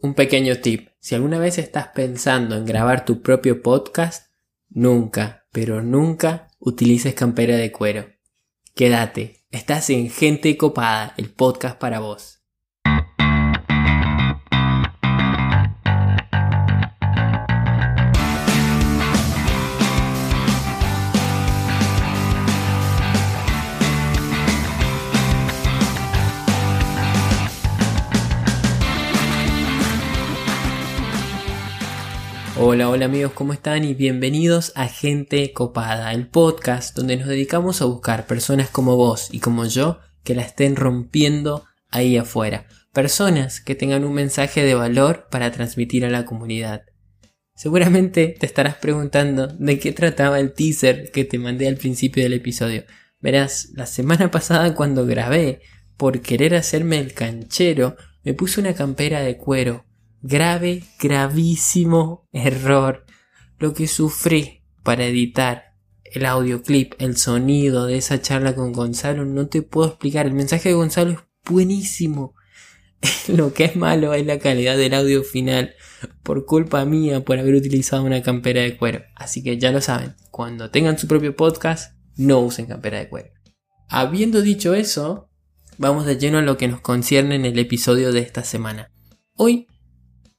un pequeño tip. Si alguna vez estás pensando en grabar tu propio podcast, nunca, pero nunca utilices campera de cuero. Quédate, estás en Gente Copada, el podcast para vos. Hola, hola amigos, ¿cómo están? Y bienvenidos a Gente Copada, el podcast donde nos dedicamos a buscar personas como vos y como yo que la estén rompiendo ahí afuera. Personas que tengan un mensaje de valor para transmitir a la comunidad. Seguramente te estarás preguntando de qué trataba el teaser que te mandé al principio del episodio. Verás, la semana pasada cuando grabé, por querer hacerme el canchero, me puse una campera de cuero grave, gravísimo error. Lo que sufrí para editar el audioclip, el sonido de esa charla con Gonzalo, no te puedo explicar. El mensaje de Gonzalo es buenísimo. Lo que es malo es la calidad del audio final, por culpa mía por haber utilizado una campera de cuero. Así que ya lo saben, cuando tengan su propio podcast, no usen campera de cuero. Habiendo dicho eso, vamos de lleno a lo que nos concierne en el episodio de esta semana. Hoy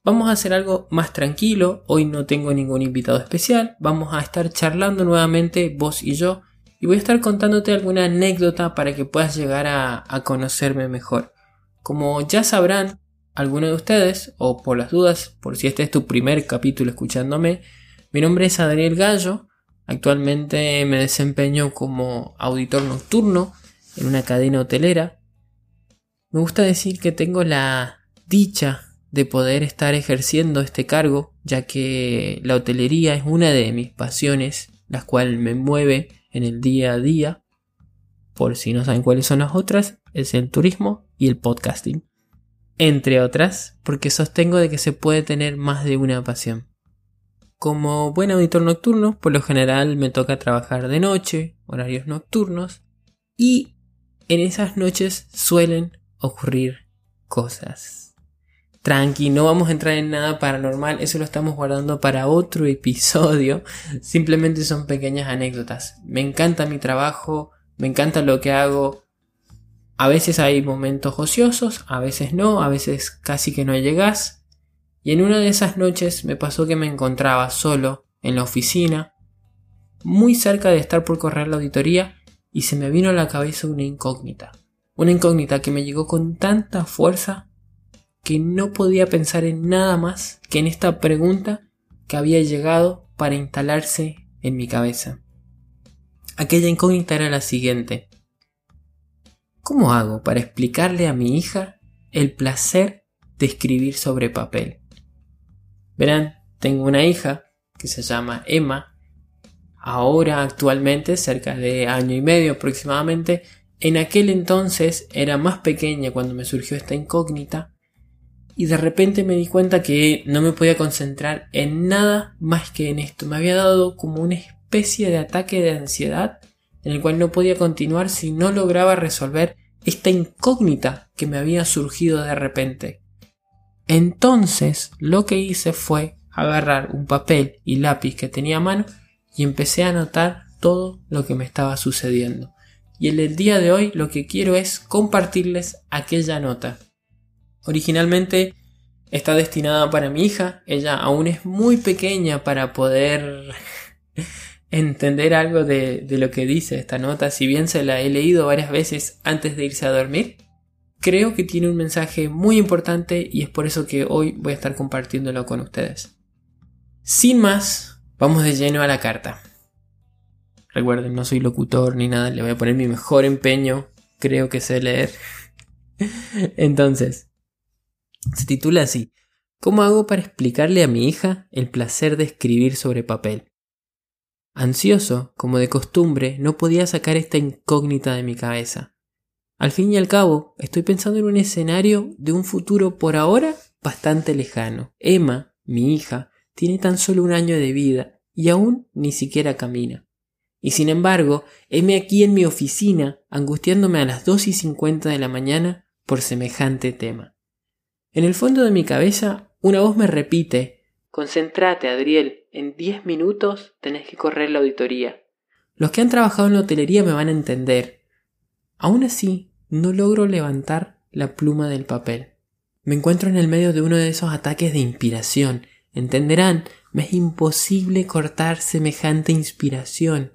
Vamos a hacer algo más tranquilo, hoy no tengo ningún invitado especial, vamos a estar charlando nuevamente vos y yo y voy a estar contándote alguna anécdota para que puedas llegar a, conocerme mejor. Como ya sabrán algunos de ustedes, o por las dudas, por si este es tu primer capítulo escuchándome, mi nombre es Adriel Gallo, actualmente me desempeño como auditor nocturno en una cadena hotelera. Me gusta decir que tengo la dicha de poder estar ejerciendo este cargo, ya que la hotelería es una de mis pasiones, la cual me mueve en el día a día. Por si no saben cuáles son las otras, es el turismo y el podcasting. Entre otras, porque sostengo de que se puede tener más de una pasión. Como buen auditor nocturno, por lo general me toca trabajar de noche, horarios nocturnos, y en esas noches suelen ocurrir cosas tranqui, no vamos a entrar en nada paranormal, eso lo estamos guardando para otro episodio, simplemente son pequeñas anécdotas. Me encanta mi trabajo, me encanta lo que hago. A veces hay momentos ociosos, a veces no, a veces casi que no llegas. Y en una de esas noches me pasó que me encontraba solo en la oficina, muy cerca de estar por correr la auditoría, y se me vino a la cabeza una incógnita. Una incógnita que me llegó con tanta fuerza que no podía pensar en nada más que en esta pregunta que había llegado para instalarse en mi cabeza. Aquella incógnita era la siguiente. ¿Cómo hago para explicarle a mi hija el placer de escribir sobre papel? Verán, tengo una hija que se llama Emma, ahora actualmente cerca de año y medio aproximadamente, en aquel entonces era más pequeña cuando me surgió esta incógnita y de repente me di cuenta que no me podía concentrar en nada más que en esto. Me había dado como una especie de ataque de ansiedad en el cual no podía continuar si no lograba resolver esta incógnita que me había surgido de repente. Entonces lo que hice fue agarrar un papel y lápiz que tenía a mano y empecé a anotar todo lo que me estaba sucediendo. Y en el día de hoy lo que quiero es compartirles aquella nota. Originalmente está destinada para mi hija, ella aún es muy pequeña para poder entender algo de, lo que dice esta nota, si bien se la he leído varias veces antes de irse a dormir. Creo que tiene un mensaje muy importante y es por eso que hoy voy a estar compartiéndolo con ustedes. Sin más, vamos de lleno a la carta. Recuerden, no soy locutor ni nada, le voy a poner mi mejor empeño, creo que sé leer. Entonces, se titula así, ¿Cómo hago para explicarle a mi hija el placer de escribir sobre papel? Ansioso, como de costumbre, no podía sacar esta incógnita de mi cabeza. Al fin y al cabo, estoy pensando en un escenario de un futuro por ahora bastante lejano. Emma, mi hija, tiene tan solo un año de vida y aún ni siquiera camina. Y sin embargo, heme aquí en mi oficina, angustiándome a las dos y cincuenta de la mañana por semejante tema. En el fondo de mi cabeza una voz me repite, Concéntrate, Adriel, en 10 minutos tenés que correr la auditoría. Los que han trabajado en la hotelería me van a entender. Aún así, no logro levantar la pluma del papel. Me encuentro en el medio de uno de esos ataques de inspiración. Entenderán, me es imposible cortar semejante inspiración.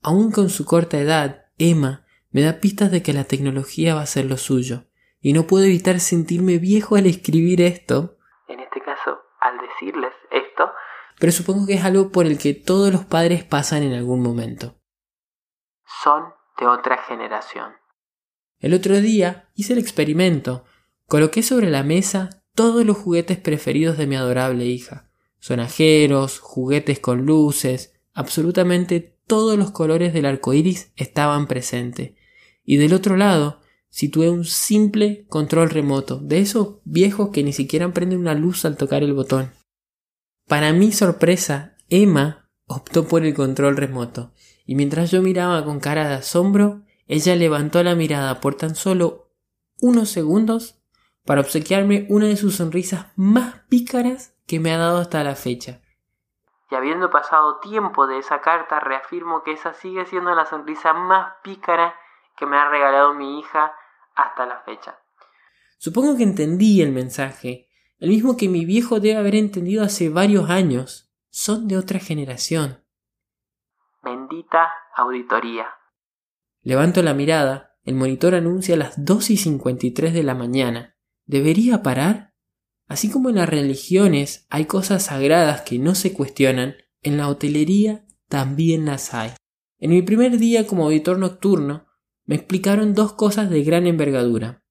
Aún con su corta edad, Emma me da pistas de que la tecnología va a ser lo suyo, y no puedo evitar sentirme viejo al escribir esto, en este caso, al decirles esto, pero supongo que es algo por el que todos los padres pasan en algún momento. Son de otra generación. El otro día hice el experimento. Coloqué sobre la mesa todos los juguetes preferidos de mi adorable hija. Sonajeros, juguetes con luces, absolutamente todos los colores del arco iris estaban presentes. Y del otro lado, situé un simple control remoto, de esos viejos que ni siquiera prenden una luz al tocar el botón. Para mi sorpresa, Emma optó por el control remoto, y mientras yo miraba con cara de asombro, ella levantó la mirada por tan solo unos segundos para obsequiarme una de sus sonrisas más pícaras que me ha dado hasta la fecha. Y habiendo pasado tiempo de esa carta, reafirmo que esa sigue siendo la sonrisa más pícara que me ha regalado mi hija hasta la fecha. Supongo que entendí el mensaje, el mismo que mi viejo debe haber entendido hace varios años. Son de otra generación. Bendita auditoría. Levanto la mirada, el monitor anuncia las 2 y 53 de la mañana. ¿Debería parar? Así como en las religiones hay cosas sagradas que no se cuestionan, en la hotelería también las hay. En mi primer día como auditor nocturno, me explicaron dos cosas de gran envergadura.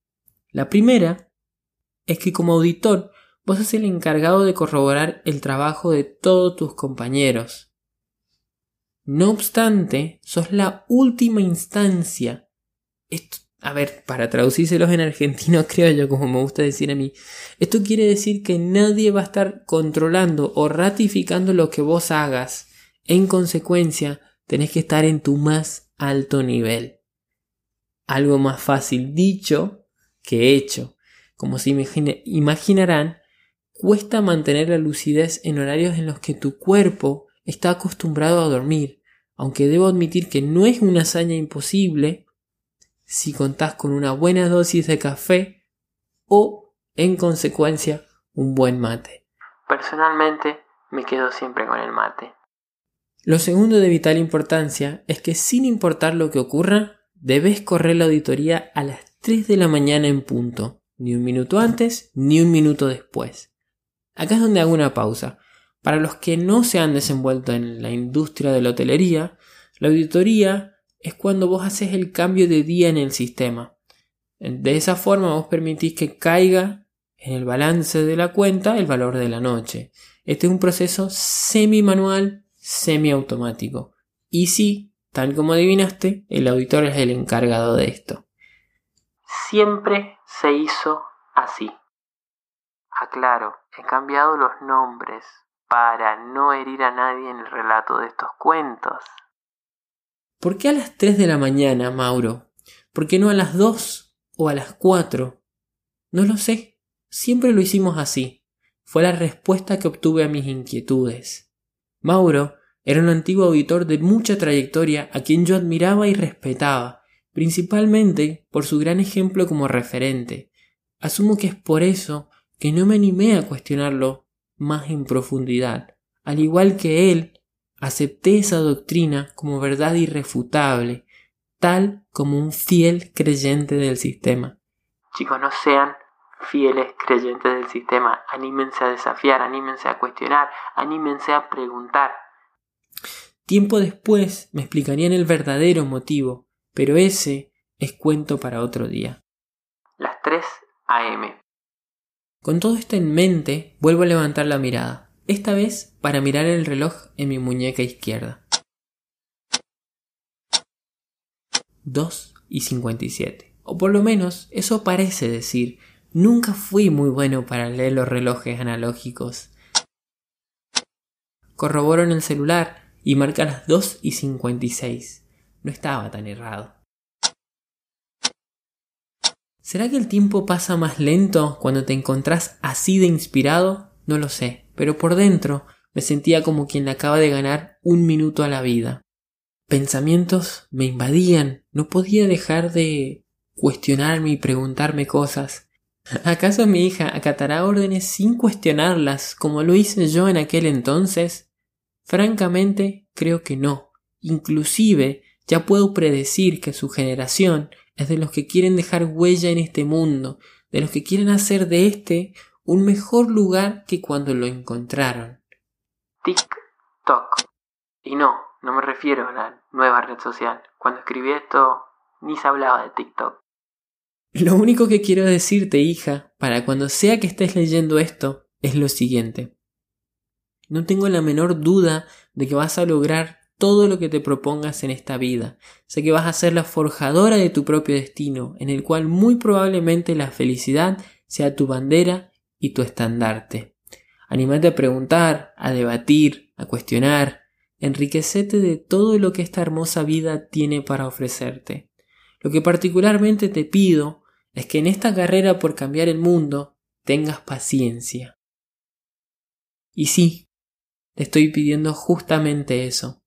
La primera es que como auditor vos sos el encargado de corroborar el trabajo de todos tus compañeros, no obstante, sos la última instancia. Esto, a ver, para traducírselos en argentino, creo yo, como me gusta decir a mí, esto quiere decir que nadie va a estar controlando o ratificando lo que vos hagas. En consecuencia, tenés que estar en tu más alto nivel. Algo más fácil dicho que hecho. Como se imaginarán, cuesta mantener la lucidez en horarios en los que tu cuerpo está acostumbrado a dormir aunque debo admitir que no es una hazaña imposible si contás con una buena dosis de café o, en consecuencia, un buen mate. Personalmente, me quedo siempre con el mate. Lo segundo de vital importancia es que sin importar lo que ocurra, debes correr la auditoría a las 3 de la mañana en punto, ni un minuto antes ni un minuto después. Acá es donde hago una pausa, para los que no se han desenvuelto en la industria de la hotelería, la auditoría es cuando vos haces el cambio de día en el sistema. De esa forma vos permitís que caiga en el balance de la cuenta el valor de la noche. Este es un proceso semi-manual, semi-automático. Y sí, tal como adivinaste, el auditor es el encargado de esto. Siempre se hizo así. Aclaro, he cambiado los nombres, para no herir a nadie en el relato de estos cuentos. ¿Por qué a las 3 de la mañana, Mauro? ¿Por qué no a las 2 o a las 4? No lo sé. Siempre lo hicimos así. Fue la respuesta que obtuve a mis inquietudes. Mauro era un antiguo auditor de mucha trayectoria a quien yo admiraba y respetaba, principalmente por su gran ejemplo como referente. Asumo que es por eso que no me animé a cuestionarlo más en profundidad. Al igual que él, acepté esa doctrina como verdad irrefutable, tal como un fiel creyente del sistema. Chicos, no sean fieles creyentes del sistema, anímense a desafiar, anímense a cuestionar, anímense a preguntar. Tiempo después me explicarían el verdadero motivo, pero ese es cuento para otro día. Las 3 AM. Con todo esto en mente, vuelvo a levantar la mirada, esta vez para mirar el reloj en mi muñeca izquierda. 2 y 57. O por lo menos eso parece decir. Nunca fui muy bueno para leer los relojes analógicos. Corroboro en el celular y marca las 2 y 56. No estaba tan errado. ¿Será que el tiempo pasa más lento cuando te encontrás así de inspirado? No lo sé, pero por dentro me sentía como quien acaba de ganar un minuto a la vida. Pensamientos me invadían, no podía dejar de cuestionarme y preguntarme cosas. ¿Acaso mi hija acatará órdenes sin cuestionarlas como lo hice yo en aquel entonces? Francamente, creo que no. Inclusive, ya puedo predecir que su generación es de los que quieren dejar huella en este mundo, de los que quieren hacer de este un mejor lugar que cuando lo encontraron. TikTok. Y no, no me refiero a la nueva red social. Cuando escribí esto, ni se hablaba de TikTok. Lo único que quiero decirte, hija, para cuando sea que estés leyendo esto, es lo siguiente. No tengo la menor duda de que vas a lograr todo lo que te propongas en esta vida. Sé que vas a ser la forjadora de tu propio destino, en el cual muy probablemente la felicidad sea tu bandera y tu estandarte. Anímate a preguntar, a debatir, a cuestionar, enriquecete de todo lo que esta hermosa vida tiene para ofrecerte. Lo que particularmente te pido es que en esta carrera por cambiar el mundo tengas paciencia. Y sí, te estoy pidiendo justamente eso,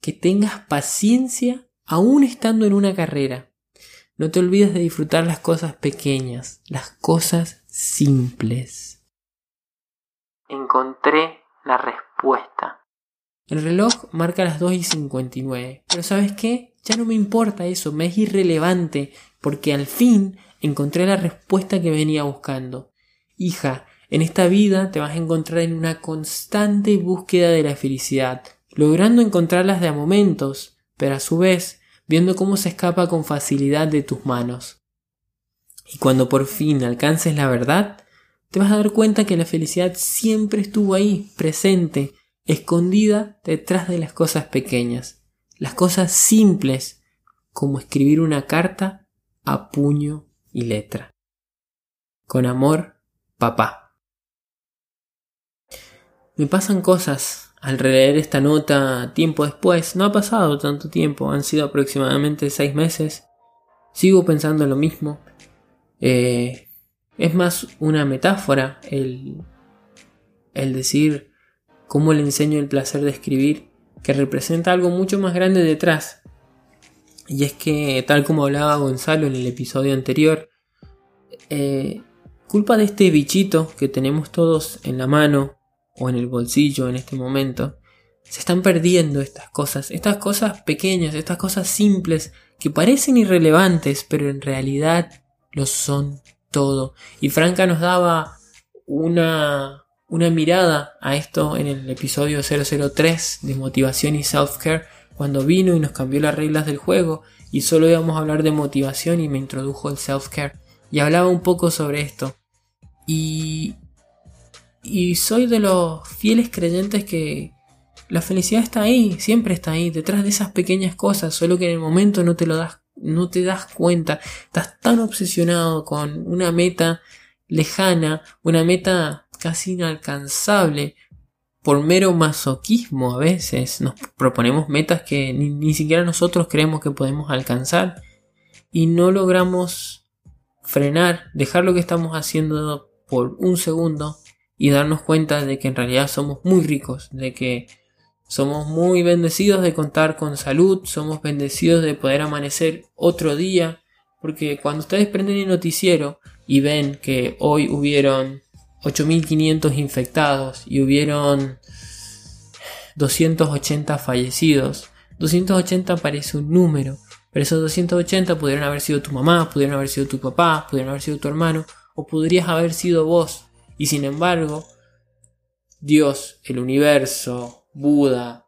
que tengas paciencia aún estando en una carrera. No te olvides de disfrutar las cosas pequeñas, las cosas simples. Encontré la respuesta. El reloj marca las 2 y 59. Pero ¿sabes qué? Ya no me importa eso, me es irrelevante, porque al fin encontré la respuesta que venía buscando. Hija, en esta vida te vas a encontrar en una constante búsqueda de la felicidad, logrando encontrarlas de a momentos, pero a su vez viendo cómo se escapa con facilidad de tus manos. Y cuando por fin alcances la verdad, te vas a dar cuenta que la felicidad siempre estuvo ahí, presente, escondida detrás de las cosas pequeñas, las cosas simples, como escribir una carta a puño y letra. Con amor, papá. Me pasan cosas al releer esta nota tiempo después. No ha pasado tanto tiempo, han sido aproximadamente seis meses. Sigo pensando lo mismo. Eh, es más una metáfora el, el decir cómo le enseño el placer de escribir, que representa algo mucho más grande detrás. Y es que, tal como hablaba Gonzalo en el episodio anterior, eh, culpa de este bichito que tenemos todos en la mano o en el bolsillo en este momento, se están perdiendo estas cosas, estas cosas pequeñas, estas cosas simples que parecen irrelevantes, pero en realidad lo son todo. Y Franca nos daba una, una mirada a esto en el episodio 003 de motivación y self-care, cuando vino y nos cambió las reglas del juego y solo íbamos a hablar de motivación y me introdujo el self-care y hablaba un poco sobre esto. Y, y soy de los fieles creyentes que la felicidad está ahí, siempre está ahí, detrás de esas pequeñas cosas, solo que en el momento no te lo das, no te das cuenta, estás tan obsesionado con una meta lejana, una meta casi inalcanzable, por mero masoquismo a veces nos proponemos metas que ni, ni, siquiera nosotros creemos que podemos alcanzar y no logramos frenar, dejar lo que estamos haciendo por un segundo y darnos cuenta de que en realidad somos muy ricos, de que somos muy bendecidos de contar con salud, somos bendecidos de poder amanecer otro día, porque cuando ustedes prenden el noticiero y ven que hoy hubieron 8.500 infectados y hubieron 280 fallecidos, 280 parece un número, pero esos 280 pudieron haber sido tu mamá, pudieron haber sido tu papá, pudieron haber sido tu hermano, o podrías haber sido vos. Y sin embargo, Dios, el universo, Buda,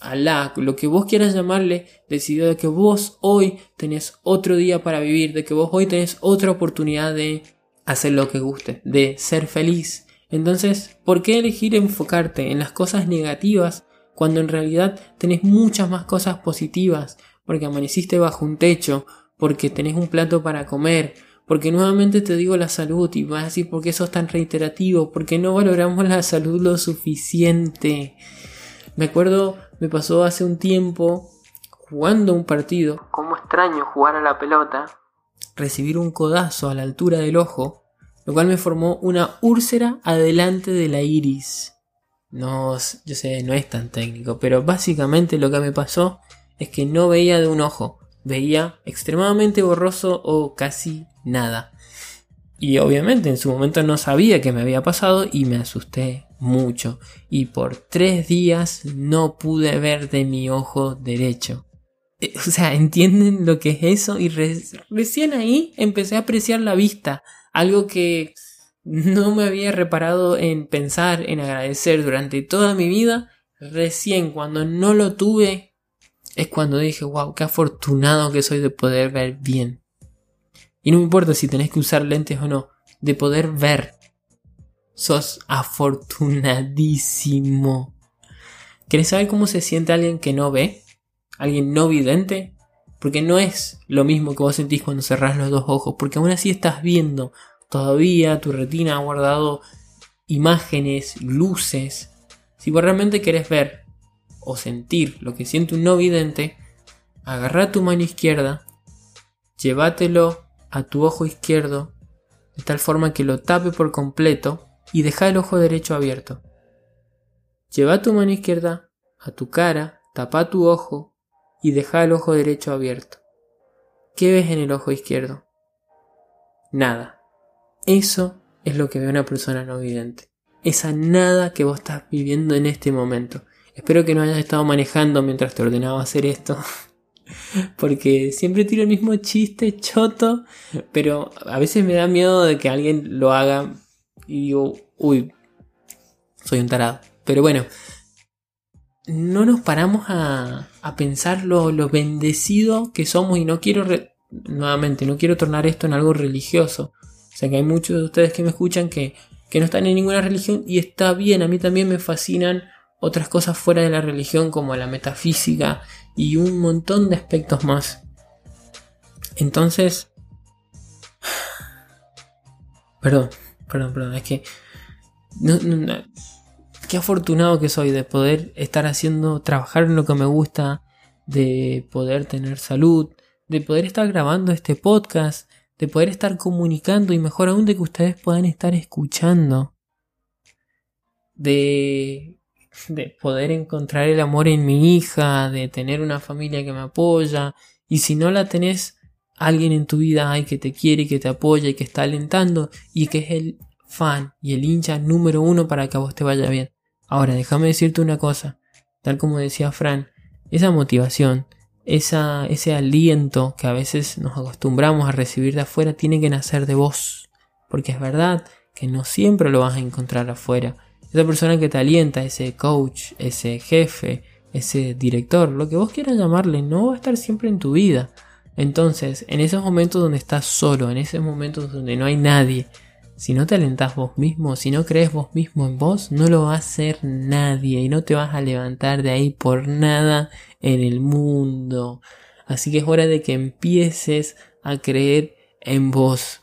Alá, lo que vos quieras llamarle, decidió de que vos hoy tenés otro día para vivir, de que vos hoy tenés otra oportunidad de hacer lo que guste, de ser feliz. Entonces, ¿por qué elegir enfocarte en las cosas negativas cuando en realidad tenés muchas más cosas positivas? Porque amaneciste bajo un techo, porque tenés un plato para comer, porque nuevamente te digo la salud y vas a decir por qué sos tan reiterativo, porque no valoramos la salud lo suficiente. Me acuerdo, me pasó hace un tiempo jugando un partido. Como extraño jugar a la pelota. recibir un codazo a la altura del ojo, lo cual me formó una úlcera adelante de la iris. No, yo sé, no es tan técnico, pero básicamente lo que me pasó es que no veía de un ojo, veía extremadamente borroso o casi nada. Y obviamente en su momento no sabía qué me había pasado y me asusté mucho. Y por tres días no pude ver de mi ojo derecho. Eh, o sea, ¿entienden lo que es eso? Y recién ahí empecé a apreciar la vista. Algo que no me había reparado en pensar, en agradecer durante toda mi vida. Recién cuando no lo tuve es cuando dije, wow, qué afortunado que soy de poder ver bien. Y no me importa si tenés que usar lentes o no, de poder ver. Sos afortunadísimo. ¿Querés saber cómo se siente alguien que no ve? ¿Alguien no vidente? Porque no es lo mismo que vos sentís cuando cerrás los dos ojos, porque aún así estás viendo. Todavía tu retina ha guardado imágenes, luces. Si vos realmente querés ver o sentir lo que siente un no vidente, agarra tu mano izquierda, llévatelo a tu ojo izquierdo de tal forma que lo tape por completo y deja el ojo derecho abierto. Lleva tu mano izquierda a tu cara, tapa tu ojo y deja el ojo derecho abierto. ¿Qué ves en el ojo izquierdo? Nada. Eso es lo que ve una persona no vidente. Esa nada que vos estás viviendo en este momento. Espero que no hayas estado manejando mientras te ordenaba hacer esto. Porque siempre tiro el mismo chiste choto, pero a veces me da miedo de que alguien lo haga y digo, uy, soy un tarado. Pero bueno, no nos paramos a, pensar lo, lo, bendecido que somos y no quiero, nuevamente, no quiero tornar esto en algo religioso. O sea que hay muchos de ustedes que me escuchan que, que no están en ninguna religión y está bien, a mí también me fascinan otras cosas fuera de la religión como la metafísica y un montón de aspectos más. Entonces... Perdón, perdón, perdón, es que... qué afortunado que soy de poder estar haciendo, trabajar en lo que me gusta, de poder tener salud, de poder estar grabando este podcast, de poder estar comunicando y mejor aún de que ustedes puedan estar escuchando, de de poder encontrar el amor en mi hija, de tener una familia que me apoya. Y si no la tenés, alguien en tu vida hay que te quiere, que te apoya y que está alentando y que es el fan y el hincha número uno para que a vos te vaya bien. Ahora, déjame decirte una cosa, tal como decía Fran, esa motivación, esa, ese aliento que a veces nos acostumbramos a recibir de afuera tiene que nacer de vos. Porque es verdad que no siempre lo vas a encontrar afuera esa persona que te alienta, ese coach, ese jefe, ese director, lo que vos quieras llamarle, no va a estar siempre en tu vida. Entonces, en esos momentos donde estás solo, en esos momentos donde no hay nadie, si no te alentás vos mismo, si no crees vos mismo en vos, no lo va a hacer nadie y no te vas a levantar de ahí por nada en el mundo. Así que es hora de que empieces a creer en vos.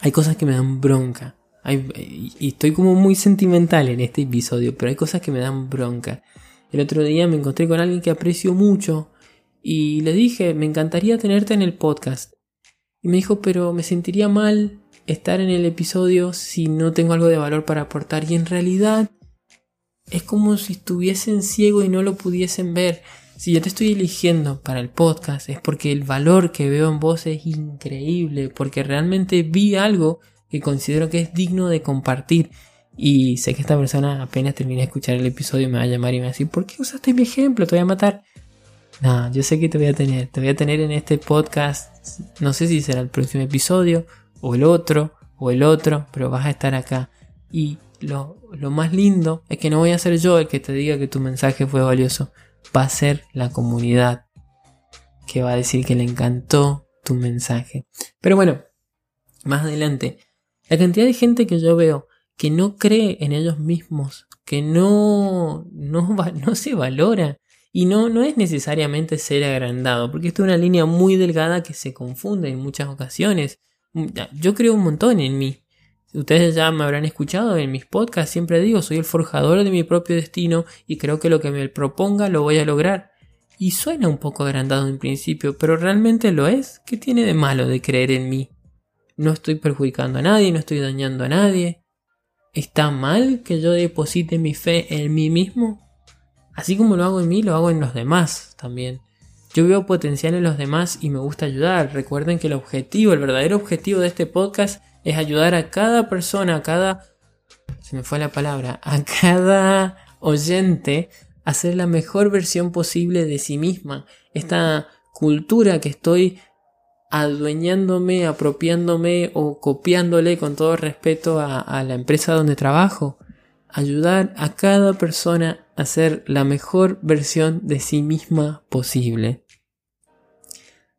Hay cosas que me dan bronca y estoy como muy sentimental en este episodio, pero hay cosas que me dan bronca. El otro día me encontré con alguien que aprecio mucho y le dije, me encantaría tenerte en el podcast. Y me dijo, pero me sentiría mal estar en el episodio si no tengo algo de valor para aportar. Y en realidad es como si estuviesen ciego y no lo pudiesen ver. Si yo te estoy eligiendo para el podcast es porque el valor que veo en vos es increíble, porque realmente vi algo que considero que es digno de compartir. Y sé que esta persona apenas termine de escuchar el episodio me va a llamar y me va a decir, ¿por qué usaste mi ejemplo? Te voy a matar. No, yo sé que te voy a tener. Te voy a tener en este podcast. No sé si será el próximo episodio, o el otro, o el otro, pero vas a estar acá. Y lo, lo más lindo es que no voy a ser yo el que te diga que tu mensaje fue valioso. Va a ser la comunidad que va a decir que le encantó tu mensaje. Pero bueno, más adelante la cantidad de gente que yo veo que no cree en ellos mismos, que no, no, no se valora. Y no, no es necesariamente ser agrandado, porque esto es una línea muy delgada que se confunde en muchas ocasiones. Mm, yo creo un montón en mí. Ustedes ya me habrán escuchado en mis podcasts, siempre digo, soy el forjador de mi propio destino y creo que lo que me proponga lo voy a lograr. Y suena un poco agrandado en principio, pero realmente lo es. ¿Qué tiene de malo de creer en mí? No estoy perjudicando a nadie, no estoy dañando a nadie. ¿Está mal que yo deposite mi fe en mí mismo? Así como lo hago en mí, lo hago en los demás también. Yo veo potencial en los demás y me gusta ayudar. Recuerden que el objetivo, el verdadero objetivo de este podcast es ayudar a cada persona, a cada... Se me fue la palabra, a cada oyente a ser la mejor versión posible de sí misma. Esta cultura que estoy adueñándome, apropiándome o copiándole con todo respeto a, la empresa donde trabajo. Ayudar a cada persona a ser la mejor versión de sí misma posible.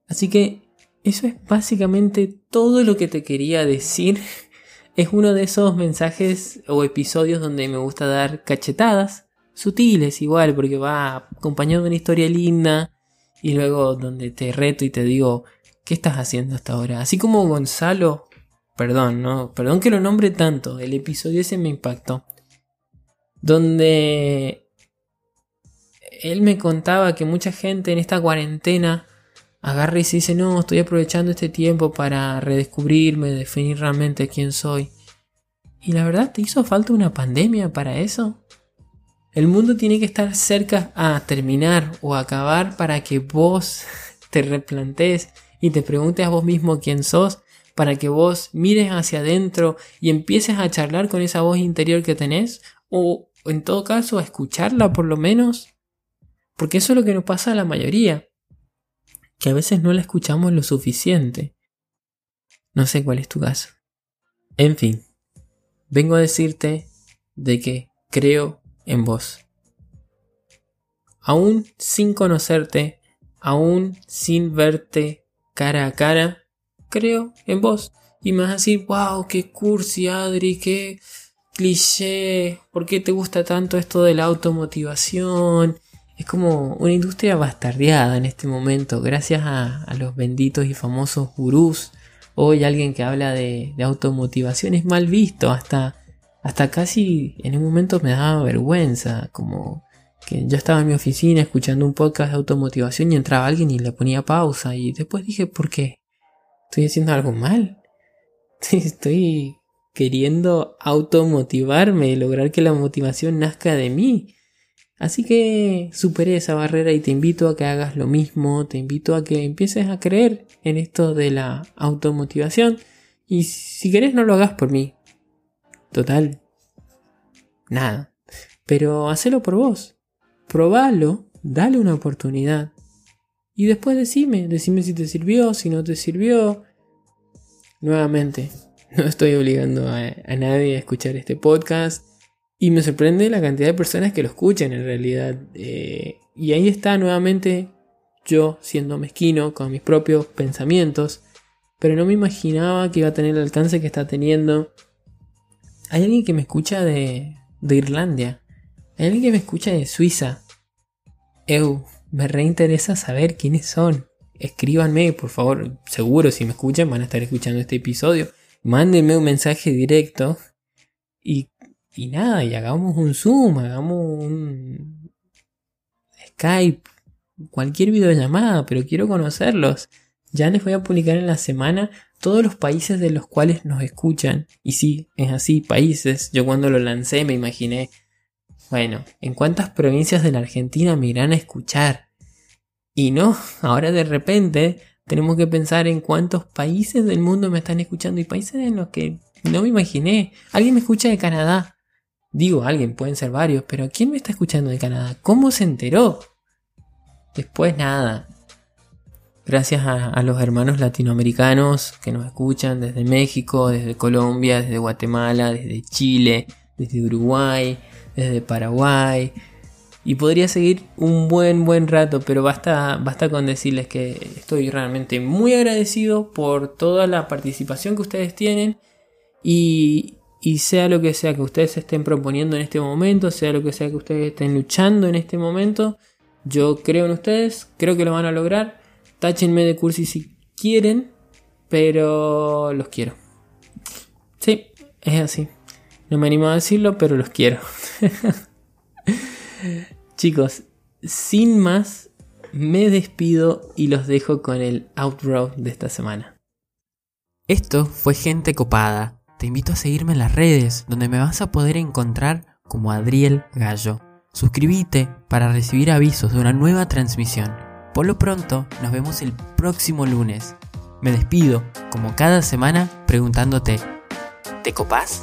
Así que eso es básicamente todo lo que te quería decir. Es uno de esos mensajes o episodios donde me gusta dar cachetadas, sutiles igual, porque va acompañado de una historia linda y luego donde te reto y te digo, ¿qué estás haciendo hasta ahora? Así como Gonzalo, perdón, no, perdón que lo nombre tanto, el episodio ese me impactó, donde él me contaba que mucha gente en esta cuarentena agarra y se dice, no, estoy aprovechando este tiempo para redescubrirme, definir realmente quién soy. Y la verdad, ¿te hizo falta una pandemia para eso? El mundo tiene que estar cerca a terminar o acabar para que vos te replantes y te preguntes a vos mismo quién sos, para que vos mires hacia adentro y empieces a charlar con esa voz interior que tenés, o en todo caso a escucharla por lo menos, porque eso es lo que nos pasa a la mayoría que a veces no la escuchamos lo suficiente. No sé cuál es tu caso. En fin, vengo a decirte de que creo en vos. Aún sin conocerte, aún sin verte cara a cara, creo en vos. Y me vas a decir, wow, qué cursi, Adri, qué cliché, ¿por qué te gusta tanto esto de la automotivación? es como una industria bastardeada en este momento, gracias a, los benditos y famosos gurús. Hoy alguien que habla de, automotivación es mal visto, hasta, hasta casi en un momento me daba vergüenza, como que yo estaba en mi oficina escuchando un podcast de automotivación y entraba alguien y le ponía pausa y después dije, ¿por qué? ¿Estoy haciendo algo mal? Estoy queriendo automotivarme, lograr que la motivación nazca de mí. Así que superé esa barrera y te invito a que hagas lo mismo, te invito a que empieces a creer en esto de la automotivación y si querés no lo hagas por mí. Total, nada. Pero hacelo por vos. Probalo, dale una oportunidad. Y después decime, decime si te sirvió, si no te sirvió. Nuevamente, no estoy obligando a, nadie a escuchar este podcast y me sorprende la cantidad de personas que lo escuchan en realidad. Eh, y ahí está nuevamente yo siendo mezquino con mis propios pensamientos. Pero no me imaginaba que iba a tener el alcance que está teniendo. Hay alguien que me escucha de, de Irlandia. Hay alguien que me escucha de Suiza. Eu, me reinteresa saber quiénes son. Escríbanme, por favor. Seguro si me escuchan van a estar escuchando este episodio. Mándenme un mensaje directo y y nada, y hagamos un Zoom, hagamos un Skype, cualquier videollamada, pero quiero conocerlos. Ya les voy a publicar en la semana todos los países de los cuales nos escuchan. Y sí, es así, países. Yo cuando lo lancé me imaginé, bueno, ¿en cuántas provincias de la Argentina me irán a escuchar? Y no, ahora de repente tenemos que pensar en cuántos países del mundo me están escuchando y países en los que no me imaginé. Alguien me escucha de Canadá, Digo alguien, pueden ser varios, pero ¿quién me está escuchando de Canadá? ¿Cómo se enteró? Después nada. Gracias a, los hermanos latinoamericanos que nos escuchan desde México, desde Colombia, desde Guatemala, desde Chile, desde Uruguay, desde Paraguay. Y podría seguir un buen, buen rato, pero basta, basta con decirles que estoy realmente muy agradecido por toda la participación que ustedes tienen. Y, sea lo que sea que ustedes estén proponiendo en este momento, sea lo que sea que ustedes estén luchando en este momento, yo creo en ustedes, creo que lo van a lograr. Táchenme de cursi si quieren, pero los quiero. Sí, es así. No me animo a decirlo, pero los quiero. Chicos, sin más, me despido y los dejo con el outro de esta semana. Esto fue Gente Copada. Te invito a seguirme en las redes, donde me vas a poder encontrar como Adriel Gallo. Suscríbete para recibir avisos de una nueva transmisión. Por lo pronto, nos vemos el próximo lunes. Me despido, como cada semana, preguntándote, ¿te copás?